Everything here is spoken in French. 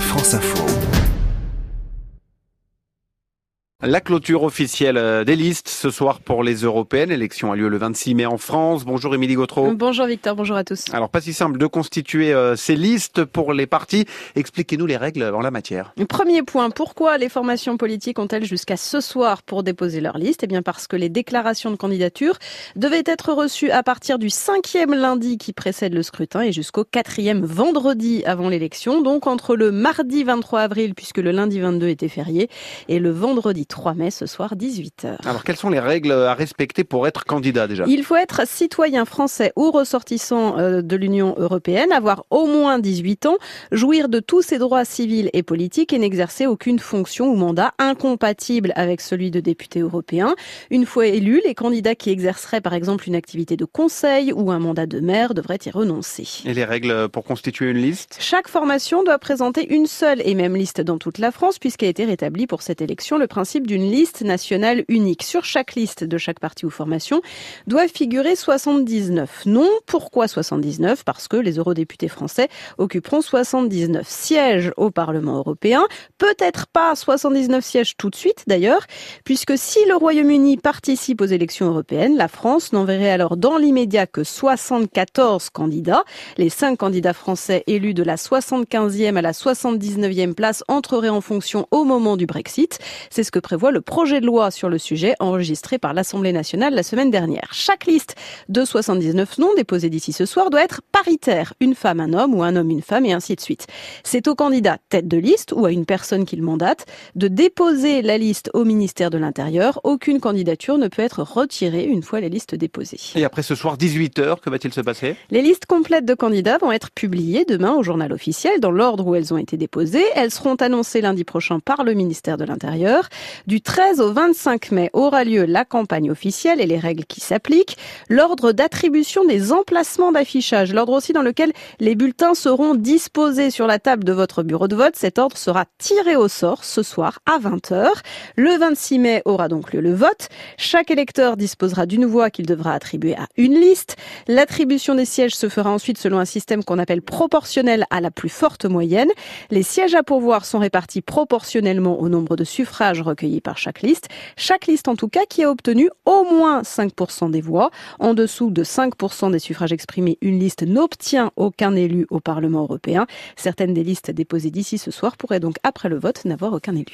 France Info. La clôture officielle euh, des listes ce soir pour les européennes. L'élection a lieu le 26 mai en France. Bonjour Émilie Gautreau. Bonjour Victor, bonjour à tous. Alors pas si simple de constituer euh, ces listes pour les partis. Expliquez-nous les règles en la matière. Premier point, pourquoi les formations politiques ont-elles jusqu'à ce soir pour déposer leur liste? Eh bien parce que les déclarations de candidature devaient être reçues à partir du cinquième lundi qui précède le scrutin et jusqu'au quatrième vendredi avant l'élection. Donc entre le mardi 23 avril, puisque le lundi 22 était férié, et le vendredi 3 mai ce soir 18h. Alors quelles sont les règles à respecter pour être candidat déjà? Il faut être citoyen français ou ressortissant euh, de l'Union européenne, avoir au moins 18 ans, jouir de tous ses droits civils et politiques et n'exercer aucune fonction ou mandat incompatible avec celui de député européen. Une fois élu, les candidats qui exerceraient par exemple une activité de conseil ou un mandat de maire devraient y renoncer. Et les règles pour constituer une liste? Chaque formation doit présenter une seule et même liste dans toute la France puisqu'a été rétabli pour cette élection le principe d'une liste nationale unique. Sur chaque liste de chaque parti ou formation doit figurer 79 noms. Pourquoi 79 Parce que les eurodéputés français occuperont 79 sièges au Parlement européen. Peut-être pas 79 sièges tout de suite d'ailleurs, puisque si le Royaume-Uni participe aux élections européennes, la France n'enverrait alors dans l'immédiat que 74 candidats. Les cinq candidats français élus de la 75e à la 79e place entreraient en fonction au moment du Brexit. C'est ce que prévoit le projet de loi sur le sujet enregistré par l'Assemblée nationale la semaine dernière. Chaque liste de 79 noms déposés d'ici ce soir doit être paritaire, une femme, un homme ou un homme, une femme et ainsi de suite. C'est au candidat tête de liste ou à une personne qu'il mandate de déposer la liste au ministère de l'Intérieur. Aucune candidature ne peut être retirée une fois les listes déposées. Et après ce soir 18h, que va-t-il se passer? Les listes complètes de candidats vont être publiées demain au journal officiel dans l'ordre où elles ont été déposées. Elles seront annoncées lundi prochain par le ministère de l'Intérieur. Du 13 au 25 mai aura lieu la campagne officielle et les règles qui s'appliquent. L'ordre d'attribution des emplacements d'affichage, l'ordre aussi dans lequel les bulletins seront disposés sur la table de votre bureau de vote. Cet ordre sera tiré au sort ce soir à 20h. Le 26 mai aura donc lieu le vote. Chaque électeur disposera d'une voix qu'il devra attribuer à une liste. L'attribution des sièges se fera ensuite selon un système qu'on appelle proportionnel à la plus forte moyenne. Les sièges à pourvoir sont répartis proportionnellement au nombre de suffrages par chaque liste. Chaque liste, en tout cas, qui a obtenu au moins 5% des voix. En dessous de 5% des suffrages exprimés, une liste n'obtient aucun élu au Parlement européen. Certaines des listes déposées d'ici ce soir pourraient donc, après le vote, n'avoir aucun élu.